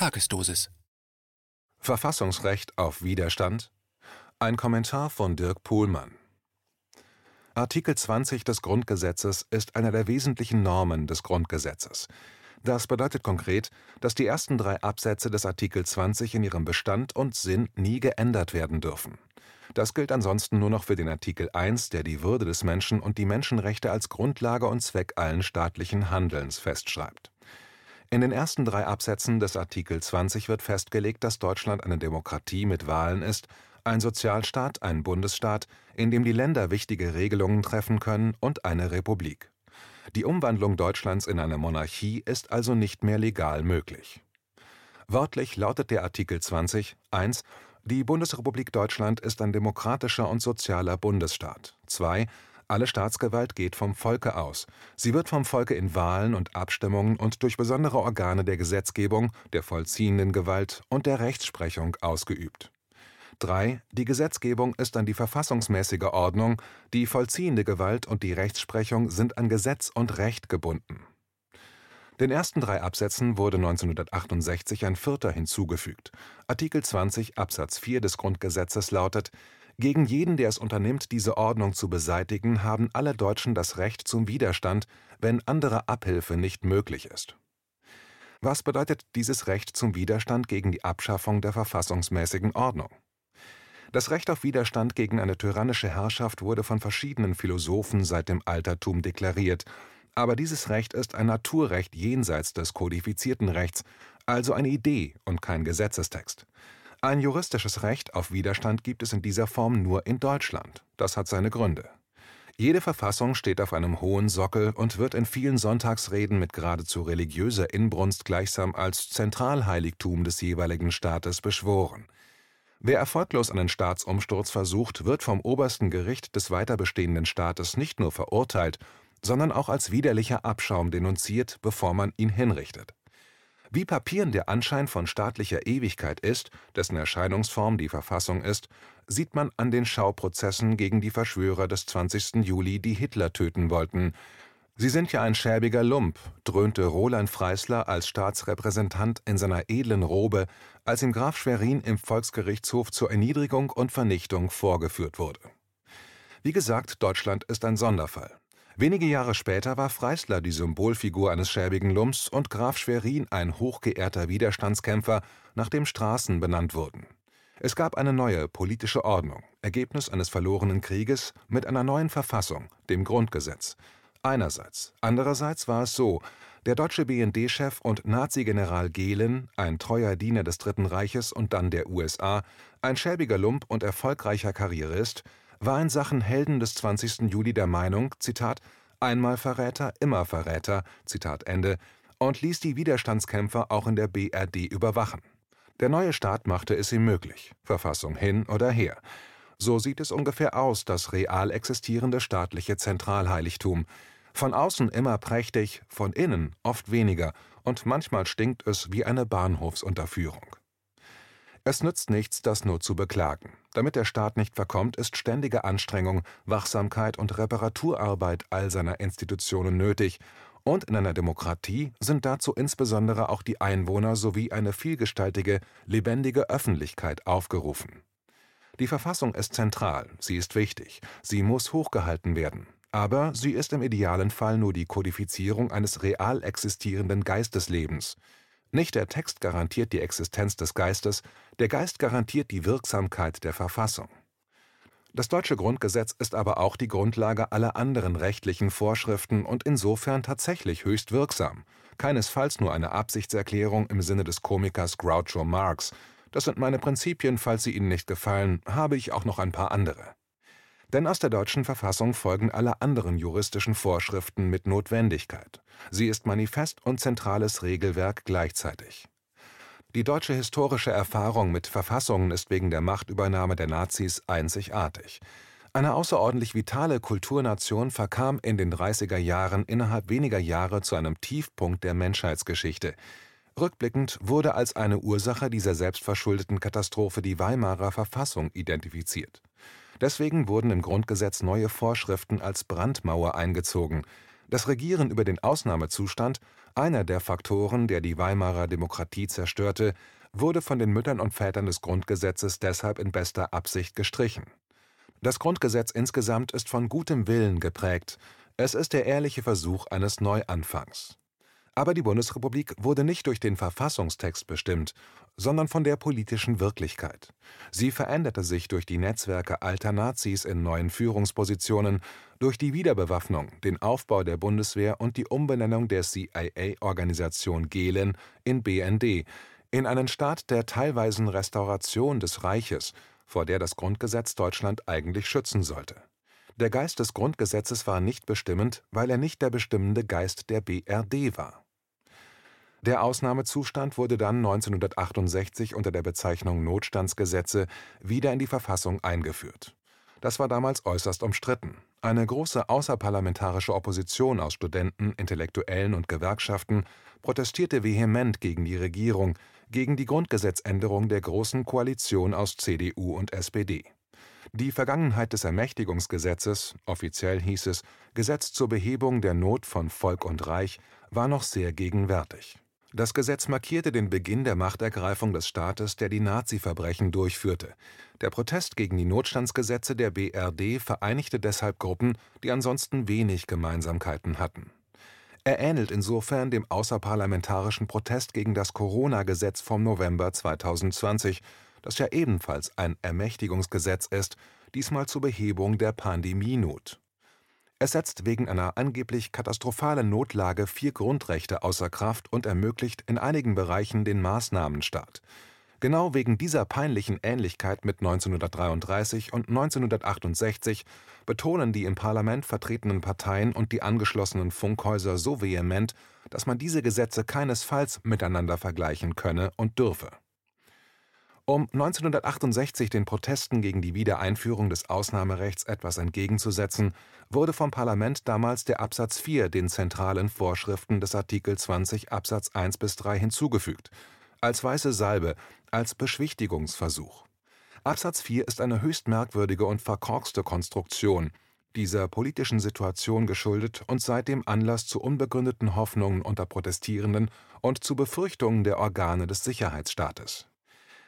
Tagesdosis. Verfassungsrecht auf Widerstand? Ein Kommentar von Dirk Pohlmann. Artikel 20 des Grundgesetzes ist einer der wesentlichen Normen des Grundgesetzes. Das bedeutet konkret, dass die ersten drei Absätze des Artikel 20 in ihrem Bestand und Sinn nie geändert werden dürfen. Das gilt ansonsten nur noch für den Artikel 1, der die Würde des Menschen und die Menschenrechte als Grundlage und Zweck allen staatlichen Handelns festschreibt. In den ersten drei Absätzen des Artikel 20 wird festgelegt, dass Deutschland eine Demokratie mit Wahlen ist, ein Sozialstaat, ein Bundesstaat, in dem die Länder wichtige Regelungen treffen können, und eine Republik. Die Umwandlung Deutschlands in eine Monarchie ist also nicht mehr legal möglich. Wörtlich lautet der Artikel 20 1 die Bundesrepublik Deutschland ist ein demokratischer und sozialer Bundesstaat. 2. Alle Staatsgewalt geht vom Volke aus. Sie wird vom Volke in Wahlen und Abstimmungen und durch besondere Organe der Gesetzgebung, der vollziehenden Gewalt und der Rechtsprechung ausgeübt. 3. Die Gesetzgebung ist an die verfassungsmäßige Ordnung, die vollziehende Gewalt und die Rechtsprechung sind an Gesetz und Recht gebunden. Den ersten drei Absätzen wurde 1968 ein vierter hinzugefügt. Artikel 20 Absatz 4 des Grundgesetzes lautet: Gegen jeden, der es unternimmt, diese Ordnung zu beseitigen, haben alle Deutschen das Recht zum Widerstand, wenn andere Abhilfe nicht möglich ist. Was bedeutet dieses Recht zum Widerstand gegen die Abschaffung der verfassungsmäßigen Ordnung? Das Recht auf Widerstand gegen eine tyrannische Herrschaft wurde von verschiedenen Philosophen seit dem Altertum deklariert aber dieses Recht ist ein Naturrecht jenseits des kodifizierten Rechts, also eine Idee und kein Gesetzestext. Ein juristisches Recht auf Widerstand gibt es in dieser Form nur in Deutschland. Das hat seine Gründe. Jede Verfassung steht auf einem hohen Sockel und wird in vielen Sonntagsreden mit geradezu religiöser Inbrunst gleichsam als Zentralheiligtum des jeweiligen Staates beschworen. Wer erfolglos einen Staatsumsturz versucht, wird vom obersten Gericht des weiter bestehenden Staates nicht nur verurteilt, sondern auch als widerlicher Abschaum denunziert, bevor man ihn hinrichtet. Wie papierend der Anschein von staatlicher Ewigkeit ist, dessen Erscheinungsform die Verfassung ist, sieht man an den Schauprozessen gegen die Verschwörer des 20. Juli, die Hitler töten wollten. Sie sind ja ein schäbiger Lump, dröhnte Roland Freisler als Staatsrepräsentant in seiner edlen Robe, als ihm Graf Schwerin im Volksgerichtshof zur Erniedrigung und Vernichtung vorgeführt wurde. Wie gesagt, Deutschland ist ein Sonderfall. Wenige Jahre später war Freisler die Symbolfigur eines schäbigen Lumps und Graf Schwerin ein hochgeehrter Widerstandskämpfer, nach dem Straßen benannt wurden. Es gab eine neue politische Ordnung, Ergebnis eines verlorenen Krieges, mit einer neuen Verfassung, dem Grundgesetz. Einerseits. Andererseits war es so, der deutsche BND-Chef und Nazi-General Gehlen, ein treuer Diener des Dritten Reiches und dann der USA, ein schäbiger Lump und erfolgreicher Karrierist, war in Sachen Helden des 20. Juli der Meinung, Zitat, einmal Verräter, immer Verräter, Zitat Ende, und ließ die Widerstandskämpfer auch in der BRD überwachen. Der neue Staat machte es ihm möglich, Verfassung hin oder her. So sieht es ungefähr aus, das real existierende staatliche Zentralheiligtum. Von außen immer prächtig, von innen oft weniger, und manchmal stinkt es wie eine Bahnhofsunterführung. Es nützt nichts, das nur zu beklagen. Damit der Staat nicht verkommt, ist ständige Anstrengung, Wachsamkeit und Reparaturarbeit all seiner Institutionen nötig, und in einer Demokratie sind dazu insbesondere auch die Einwohner sowie eine vielgestaltige, lebendige Öffentlichkeit aufgerufen. Die Verfassung ist zentral, sie ist wichtig, sie muss hochgehalten werden, aber sie ist im idealen Fall nur die Kodifizierung eines real existierenden Geisteslebens, nicht der Text garantiert die Existenz des Geistes, der Geist garantiert die Wirksamkeit der Verfassung. Das deutsche Grundgesetz ist aber auch die Grundlage aller anderen rechtlichen Vorschriften und insofern tatsächlich höchst wirksam, keinesfalls nur eine Absichtserklärung im Sinne des Komikers Groucho Marx. Das sind meine Prinzipien, falls sie Ihnen nicht gefallen, habe ich auch noch ein paar andere. Denn aus der deutschen Verfassung folgen alle anderen juristischen Vorschriften mit Notwendigkeit. Sie ist Manifest und zentrales Regelwerk gleichzeitig. Die deutsche historische Erfahrung mit Verfassungen ist wegen der Machtübernahme der Nazis einzigartig. Eine außerordentlich vitale Kulturnation verkam in den 30er Jahren innerhalb weniger Jahre zu einem Tiefpunkt der Menschheitsgeschichte. Rückblickend wurde als eine Ursache dieser selbstverschuldeten Katastrophe die Weimarer Verfassung identifiziert. Deswegen wurden im Grundgesetz neue Vorschriften als Brandmauer eingezogen. Das Regieren über den Ausnahmezustand, einer der Faktoren, der die Weimarer Demokratie zerstörte, wurde von den Müttern und Vätern des Grundgesetzes deshalb in bester Absicht gestrichen. Das Grundgesetz insgesamt ist von gutem Willen geprägt, es ist der ehrliche Versuch eines Neuanfangs. Aber die Bundesrepublik wurde nicht durch den Verfassungstext bestimmt, sondern von der politischen Wirklichkeit. Sie veränderte sich durch die Netzwerke alter Nazis in neuen Führungspositionen, durch die Wiederbewaffnung, den Aufbau der Bundeswehr und die Umbenennung der CIA-Organisation Gehlen in BND, in einen Staat der teilweisen Restauration des Reiches, vor der das Grundgesetz Deutschland eigentlich schützen sollte. Der Geist des Grundgesetzes war nicht bestimmend, weil er nicht der bestimmende Geist der BRD war. Der Ausnahmezustand wurde dann 1968 unter der Bezeichnung Notstandsgesetze wieder in die Verfassung eingeführt. Das war damals äußerst umstritten. Eine große außerparlamentarische Opposition aus Studenten, Intellektuellen und Gewerkschaften protestierte vehement gegen die Regierung, gegen die Grundgesetzänderung der Großen Koalition aus CDU und SPD. Die Vergangenheit des Ermächtigungsgesetzes, offiziell hieß es Gesetz zur Behebung der Not von Volk und Reich, war noch sehr gegenwärtig. Das Gesetz markierte den Beginn der Machtergreifung des Staates, der die Nazi-Verbrechen durchführte. Der Protest gegen die Notstandsgesetze der BRD vereinigte deshalb Gruppen, die ansonsten wenig Gemeinsamkeiten hatten. Er ähnelt insofern dem außerparlamentarischen Protest gegen das Corona-Gesetz vom November 2020, das ja ebenfalls ein Ermächtigungsgesetz ist, diesmal zur Behebung der Pandemienot. Es setzt wegen einer angeblich katastrophalen Notlage vier Grundrechte außer Kraft und ermöglicht in einigen Bereichen den Maßnahmenstaat. Genau wegen dieser peinlichen Ähnlichkeit mit 1933 und 1968 betonen die im Parlament vertretenen Parteien und die angeschlossenen Funkhäuser so vehement, dass man diese Gesetze keinesfalls miteinander vergleichen könne und dürfe um 1968 den Protesten gegen die Wiedereinführung des Ausnahmerechts etwas entgegenzusetzen, wurde vom Parlament damals der Absatz 4 den zentralen Vorschriften des Artikel 20 Absatz 1 bis 3 hinzugefügt, als weiße Salbe, als Beschwichtigungsversuch. Absatz 4 ist eine höchst merkwürdige und verkorkste Konstruktion, dieser politischen Situation geschuldet und seitdem Anlass zu unbegründeten Hoffnungen unter Protestierenden und zu Befürchtungen der Organe des Sicherheitsstaates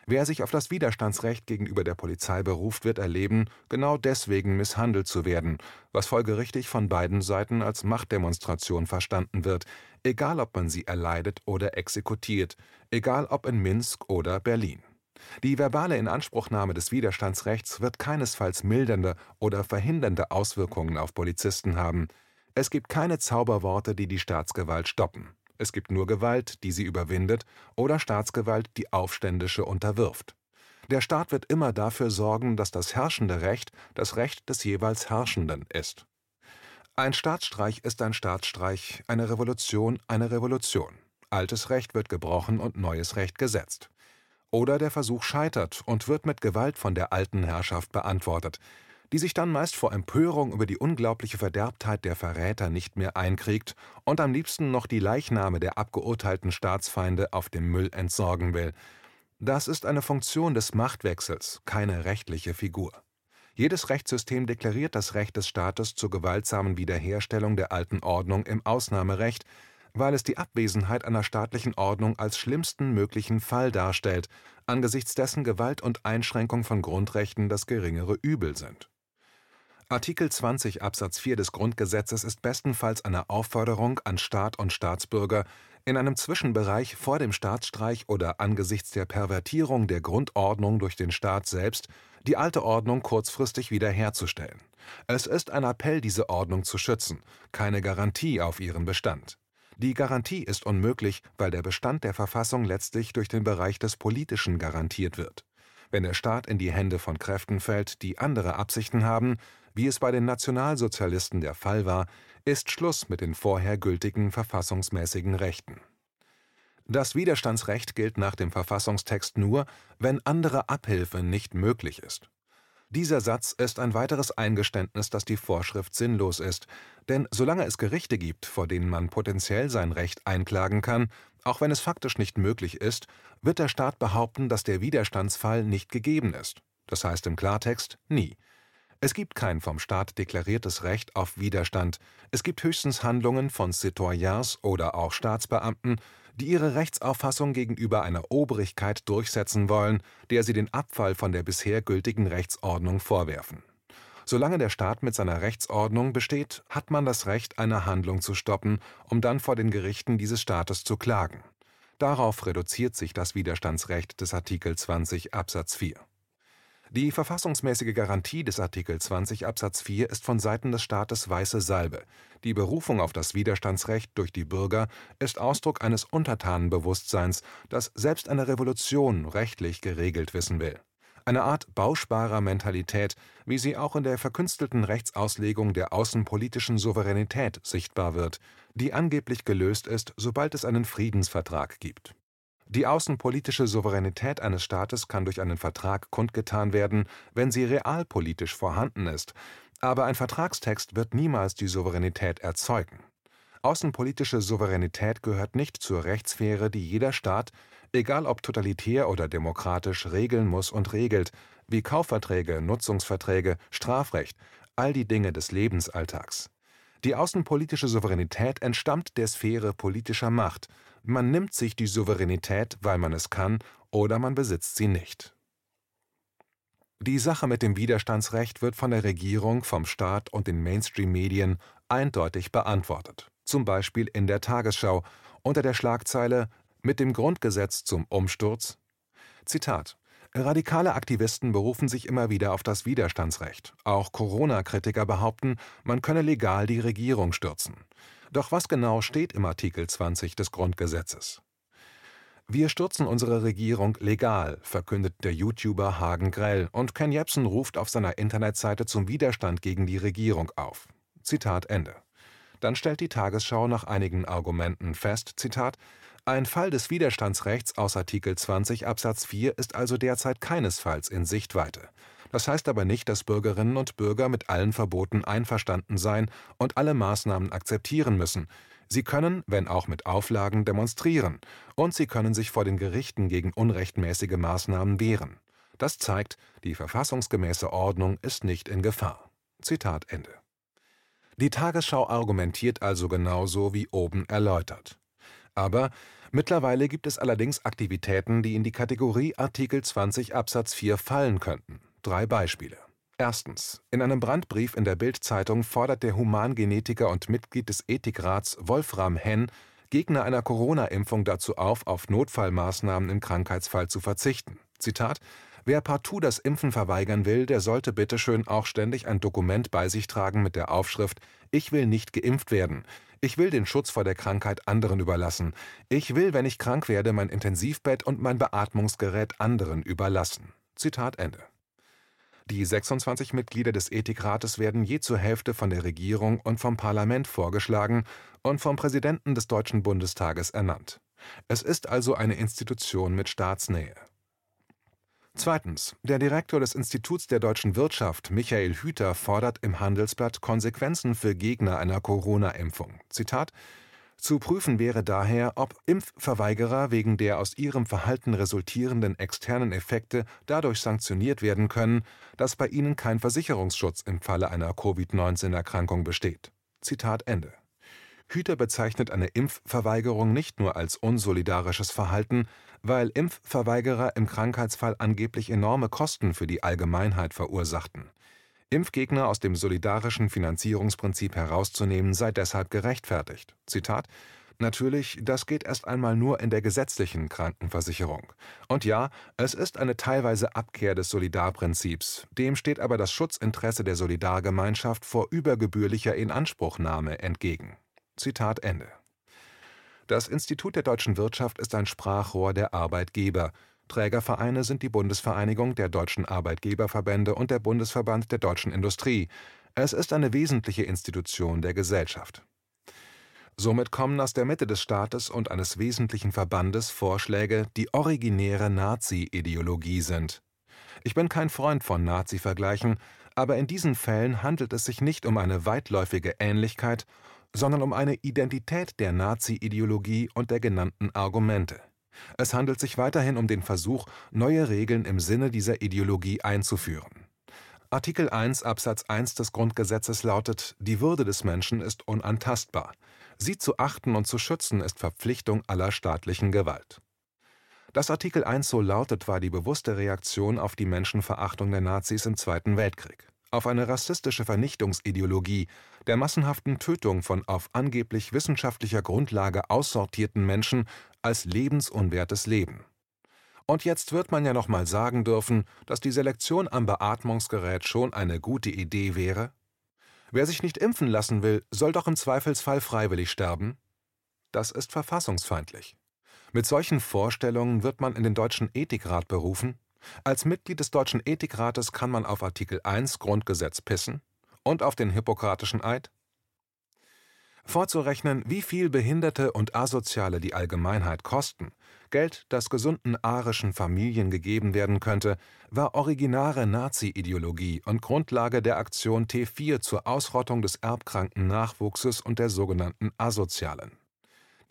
Wer sich auf das Widerstandsrecht gegenüber der Polizei beruft, wird erleben, genau deswegen misshandelt zu werden, was folgerichtig von beiden Seiten als Machtdemonstration verstanden wird, egal ob man sie erleidet oder exekutiert, egal ob in Minsk oder Berlin. Die verbale Inanspruchnahme des Widerstandsrechts wird keinesfalls mildernde oder verhindernde Auswirkungen auf Polizisten haben. Es gibt keine Zauberworte, die die Staatsgewalt stoppen es gibt nur Gewalt, die sie überwindet, oder Staatsgewalt, die Aufständische unterwirft. Der Staat wird immer dafür sorgen, dass das herrschende Recht das Recht des jeweils Herrschenden ist. Ein Staatsstreich ist ein Staatsstreich, eine Revolution eine Revolution. Altes Recht wird gebrochen und neues Recht gesetzt. Oder der Versuch scheitert und wird mit Gewalt von der alten Herrschaft beantwortet, die sich dann meist vor Empörung über die unglaubliche Verderbtheit der Verräter nicht mehr einkriegt und am liebsten noch die Leichname der abgeurteilten Staatsfeinde auf dem Müll entsorgen will. Das ist eine Funktion des Machtwechsels, keine rechtliche Figur. Jedes Rechtssystem deklariert das Recht des Staates zur gewaltsamen Wiederherstellung der alten Ordnung im Ausnahmerecht, weil es die Abwesenheit einer staatlichen Ordnung als schlimmsten möglichen Fall darstellt, angesichts dessen Gewalt und Einschränkung von Grundrechten das geringere Übel sind Artikel 20 Absatz 4 des Grundgesetzes ist bestenfalls eine Aufforderung an Staat und Staatsbürger, in einem Zwischenbereich vor dem Staatsstreich oder angesichts der Pervertierung der Grundordnung durch den Staat selbst die alte Ordnung kurzfristig wiederherzustellen. Es ist ein Appell, diese Ordnung zu schützen, keine Garantie auf ihren Bestand. Die Garantie ist unmöglich, weil der Bestand der Verfassung letztlich durch den Bereich des Politischen garantiert wird. Wenn der Staat in die Hände von Kräften fällt, die andere Absichten haben, wie es bei den Nationalsozialisten der Fall war, ist Schluss mit den vorher gültigen verfassungsmäßigen Rechten. Das Widerstandsrecht gilt nach dem Verfassungstext nur, wenn andere Abhilfe nicht möglich ist. Dieser Satz ist ein weiteres Eingeständnis, dass die Vorschrift sinnlos ist, denn solange es Gerichte gibt, vor denen man potenziell sein Recht einklagen kann, auch wenn es faktisch nicht möglich ist, wird der Staat behaupten, dass der Widerstandsfall nicht gegeben ist. Das heißt im Klartext nie. Es gibt kein vom Staat deklariertes Recht auf Widerstand, es gibt höchstens Handlungen von Citoyens oder auch Staatsbeamten, die ihre Rechtsauffassung gegenüber einer Obrigkeit durchsetzen wollen, der sie den Abfall von der bisher gültigen Rechtsordnung vorwerfen. Solange der Staat mit seiner Rechtsordnung besteht, hat man das Recht, eine Handlung zu stoppen, um dann vor den Gerichten dieses Staates zu klagen. Darauf reduziert sich das Widerstandsrecht des Artikel 20 Absatz 4. Die verfassungsmäßige Garantie des Artikel 20 Absatz 4 ist von Seiten des Staates weiße Salbe. Die Berufung auf das Widerstandsrecht durch die Bürger ist Ausdruck eines Untertanenbewusstseins, das selbst eine Revolution rechtlich geregelt wissen will. Eine Art bausparer Mentalität, wie sie auch in der verkünstelten Rechtsauslegung der außenpolitischen Souveränität sichtbar wird, die angeblich gelöst ist, sobald es einen Friedensvertrag gibt die außenpolitische Souveränität eines Staates kann durch einen Vertrag kundgetan werden, wenn sie realpolitisch vorhanden ist, aber ein Vertragstext wird niemals die Souveränität erzeugen. Außenpolitische Souveränität gehört nicht zur Rechtssphäre, die jeder Staat, egal ob totalitär oder demokratisch, regeln muss und regelt, wie Kaufverträge, Nutzungsverträge, Strafrecht, all die Dinge des Lebensalltags. Die außenpolitische Souveränität entstammt der Sphäre politischer Macht, man nimmt sich die Souveränität, weil man es kann, oder man besitzt sie nicht. Die Sache mit dem Widerstandsrecht wird von der Regierung, vom Staat und den Mainstream-Medien eindeutig beantwortet, zum Beispiel in der Tagesschau unter der Schlagzeile Mit dem Grundgesetz zum Umsturz. Zitat Radikale Aktivisten berufen sich immer wieder auf das Widerstandsrecht. Auch Corona-Kritiker behaupten, man könne legal die Regierung stürzen. Doch was genau steht im Artikel 20 des Grundgesetzes? Wir stürzen unsere Regierung legal, verkündet der YouTuber Hagen Grell und Ken Jebsen ruft auf seiner Internetseite zum Widerstand gegen die Regierung auf. Zitat Ende. Dann stellt die Tagesschau nach einigen Argumenten fest, Zitat, ein Fall des Widerstandsrechts aus Artikel 20 Absatz 4 ist also derzeit keinesfalls in Sichtweite. Das heißt aber nicht, dass Bürgerinnen und Bürger mit allen Verboten einverstanden sein und alle Maßnahmen akzeptieren müssen. Sie können, wenn auch mit Auflagen, demonstrieren, und sie können sich vor den Gerichten gegen unrechtmäßige Maßnahmen wehren. Das zeigt, die verfassungsgemäße Ordnung ist nicht in Gefahr. Zitat Ende. Die Tagesschau argumentiert also genauso wie oben erläutert. Aber mittlerweile gibt es allerdings Aktivitäten, die in die Kategorie Artikel 20 Absatz 4 fallen könnten. Drei Beispiele. Erstens. In einem Brandbrief in der Bild-Zeitung fordert der Humangenetiker und Mitglied des Ethikrats Wolfram Henn Gegner einer Corona-Impfung dazu auf, auf Notfallmaßnahmen im Krankheitsfall zu verzichten. Zitat Wer partout das Impfen verweigern will, der sollte bitteschön auch ständig ein Dokument bei sich tragen mit der Aufschrift Ich will nicht geimpft werden. Ich will den Schutz vor der Krankheit anderen überlassen. Ich will, wenn ich krank werde, mein Intensivbett und mein Beatmungsgerät anderen überlassen. Zitat Ende. Die 26 Mitglieder des Ethikrates werden je zur Hälfte von der Regierung und vom Parlament vorgeschlagen und vom Präsidenten des Deutschen Bundestages ernannt. Es ist also eine Institution mit Staatsnähe. Zweitens. Der Direktor des Instituts der deutschen Wirtschaft, Michael Hüter, fordert im Handelsblatt Konsequenzen für Gegner einer Corona-Impfung. Zitat zu prüfen wäre daher, ob Impfverweigerer wegen der aus ihrem Verhalten resultierenden externen Effekte dadurch sanktioniert werden können, dass bei ihnen kein Versicherungsschutz im Falle einer Covid-19-Erkrankung besteht. Zitat Ende. Hüter bezeichnet eine Impfverweigerung nicht nur als unsolidarisches Verhalten, weil Impfverweigerer im Krankheitsfall angeblich enorme Kosten für die Allgemeinheit verursachten. Impfgegner aus dem solidarischen Finanzierungsprinzip herauszunehmen sei deshalb gerechtfertigt. Zitat Natürlich, das geht erst einmal nur in der gesetzlichen Krankenversicherung. Und ja, es ist eine teilweise Abkehr des Solidarprinzips, dem steht aber das Schutzinteresse der Solidargemeinschaft vor übergebührlicher Inanspruchnahme entgegen. Zitat Ende. Das Institut der deutschen Wirtschaft ist ein Sprachrohr der Arbeitgeber, Trägervereine sind die Bundesvereinigung der deutschen Arbeitgeberverbände und der Bundesverband der deutschen Industrie. Es ist eine wesentliche Institution der Gesellschaft. Somit kommen aus der Mitte des Staates und eines wesentlichen Verbandes Vorschläge, die originäre Nazi-Ideologie sind. Ich bin kein Freund von Nazi-Vergleichen, aber in diesen Fällen handelt es sich nicht um eine weitläufige Ähnlichkeit, sondern um eine Identität der Nazi-Ideologie und der genannten Argumente. Es handelt sich weiterhin um den Versuch, neue Regeln im Sinne dieser Ideologie einzuführen. Artikel 1 Absatz 1 des Grundgesetzes lautet: Die Würde des Menschen ist unantastbar. Sie zu achten und zu schützen ist Verpflichtung aller staatlichen Gewalt. Dass Artikel 1 so lautet, war die bewusste Reaktion auf die Menschenverachtung der Nazis im Zweiten Weltkrieg, auf eine rassistische Vernichtungsideologie, der massenhaften Tötung von auf angeblich wissenschaftlicher Grundlage aussortierten Menschen als lebensunwertes Leben. Und jetzt wird man ja noch mal sagen dürfen, dass die Selektion am Beatmungsgerät schon eine gute Idee wäre? Wer sich nicht impfen lassen will, soll doch im Zweifelsfall freiwillig sterben? Das ist verfassungsfeindlich. Mit solchen Vorstellungen wird man in den Deutschen Ethikrat berufen. Als Mitglied des Deutschen Ethikrates kann man auf Artikel 1 Grundgesetz pissen und auf den Hippokratischen Eid. Vorzurechnen, wie viel Behinderte und Asoziale die Allgemeinheit kosten, Geld, das gesunden arischen Familien gegeben werden könnte, war originäre Nazi-Ideologie und Grundlage der Aktion T4 zur Ausrottung des erbkranken Nachwuchses und der sogenannten Asozialen.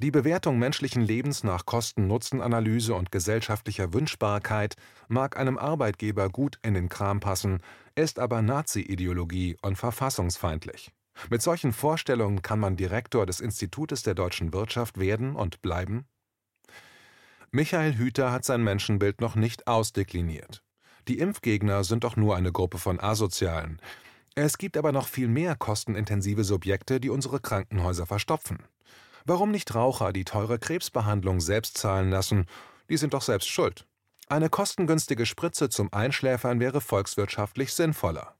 Die Bewertung menschlichen Lebens nach Kosten-Nutzen-Analyse und gesellschaftlicher Wünschbarkeit mag einem Arbeitgeber gut in den Kram passen, ist aber Nazi-Ideologie und verfassungsfeindlich. Mit solchen Vorstellungen kann man Direktor des Institutes der deutschen Wirtschaft werden und bleiben? Michael Hüter hat sein Menschenbild noch nicht ausdekliniert. Die Impfgegner sind doch nur eine Gruppe von Asozialen. Es gibt aber noch viel mehr kostenintensive Subjekte, die unsere Krankenhäuser verstopfen. Warum nicht Raucher die teure Krebsbehandlung selbst zahlen lassen? Die sind doch selbst schuld. Eine kostengünstige Spritze zum Einschläfern wäre volkswirtschaftlich sinnvoller.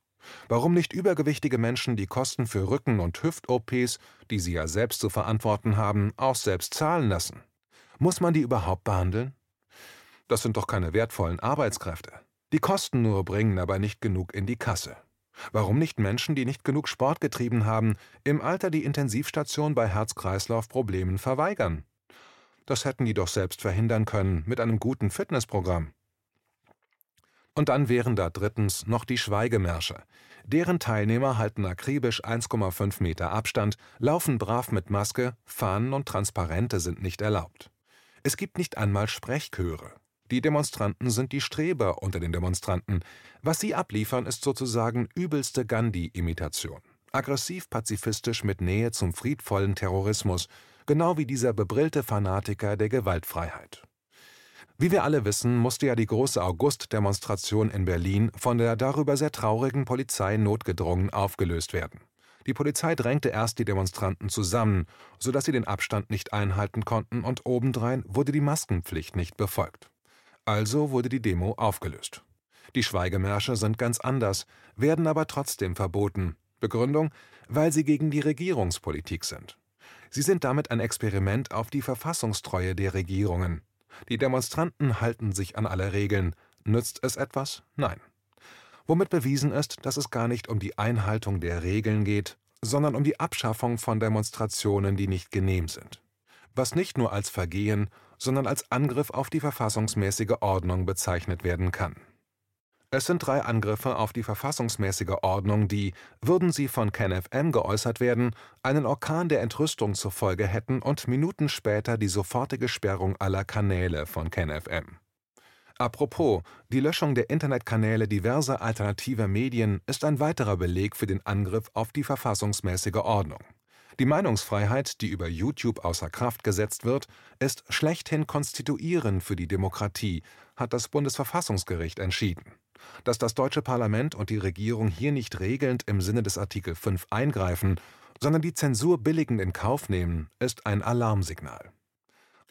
Warum nicht übergewichtige Menschen die Kosten für Rücken- und Hüft-OPs, die sie ja selbst zu verantworten haben, auch selbst zahlen lassen? Muss man die überhaupt behandeln? Das sind doch keine wertvollen Arbeitskräfte. Die kosten nur, bringen aber nicht genug in die Kasse. Warum nicht Menschen, die nicht genug Sport getrieben haben, im Alter die Intensivstation bei Herz-Kreislauf-Problemen verweigern? Das hätten die doch selbst verhindern können mit einem guten Fitnessprogramm. Und dann wären da drittens noch die Schweigemärsche. Deren Teilnehmer halten akribisch 1,5 Meter Abstand, laufen brav mit Maske, Fahnen und Transparente sind nicht erlaubt. Es gibt nicht einmal Sprechchöre. Die Demonstranten sind die Streber unter den Demonstranten. Was sie abliefern, ist sozusagen übelste Gandhi-Imitation. Aggressiv pazifistisch mit Nähe zum friedvollen Terrorismus, genau wie dieser bebrillte Fanatiker der Gewaltfreiheit. Wie wir alle wissen, musste ja die große August-Demonstration in Berlin von der darüber sehr traurigen Polizei notgedrungen aufgelöst werden. Die Polizei drängte erst die Demonstranten zusammen, sodass sie den Abstand nicht einhalten konnten, und obendrein wurde die Maskenpflicht nicht befolgt. Also wurde die Demo aufgelöst. Die Schweigemärsche sind ganz anders, werden aber trotzdem verboten. Begründung, weil sie gegen die Regierungspolitik sind. Sie sind damit ein Experiment auf die Verfassungstreue der Regierungen. Die Demonstranten halten sich an alle Regeln. Nützt es etwas? Nein womit bewiesen ist, dass es gar nicht um die Einhaltung der Regeln geht, sondern um die Abschaffung von Demonstrationen, die nicht genehm sind, was nicht nur als Vergehen, sondern als Angriff auf die verfassungsmäßige Ordnung bezeichnet werden kann. Es sind drei Angriffe auf die verfassungsmäßige Ordnung, die, würden sie von KenFM geäußert werden, einen Orkan der Entrüstung zur Folge hätten und Minuten später die sofortige Sperrung aller Kanäle von KenFM. Apropos, die Löschung der Internetkanäle diverser alternativer Medien ist ein weiterer Beleg für den Angriff auf die verfassungsmäßige Ordnung. Die Meinungsfreiheit, die über YouTube außer Kraft gesetzt wird, ist schlechthin konstituierend für die Demokratie, hat das Bundesverfassungsgericht entschieden. Dass das deutsche Parlament und die Regierung hier nicht regelnd im Sinne des Artikel 5 eingreifen, sondern die Zensur billigend in Kauf nehmen, ist ein Alarmsignal.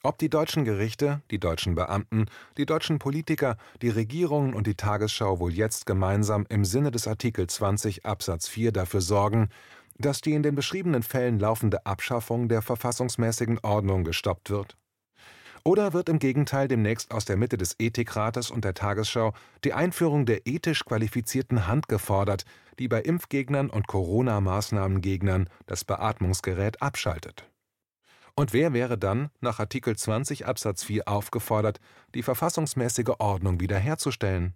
Ob die deutschen Gerichte, die deutschen Beamten, die deutschen Politiker, die Regierungen und die Tagesschau wohl jetzt gemeinsam im Sinne des Artikel 20 Absatz 4 dafür sorgen, dass die in den beschriebenen Fällen laufende Abschaffung der verfassungsmäßigen Ordnung gestoppt wird? Oder wird im Gegenteil demnächst aus der Mitte des Ethikrates und der Tagesschau die Einführung der ethisch qualifizierten Hand gefordert, die bei Impfgegnern und Corona-Maßnahmengegnern das Beatmungsgerät abschaltet? Und wer wäre dann nach Artikel 20 Absatz 4 aufgefordert, die verfassungsmäßige Ordnung wiederherzustellen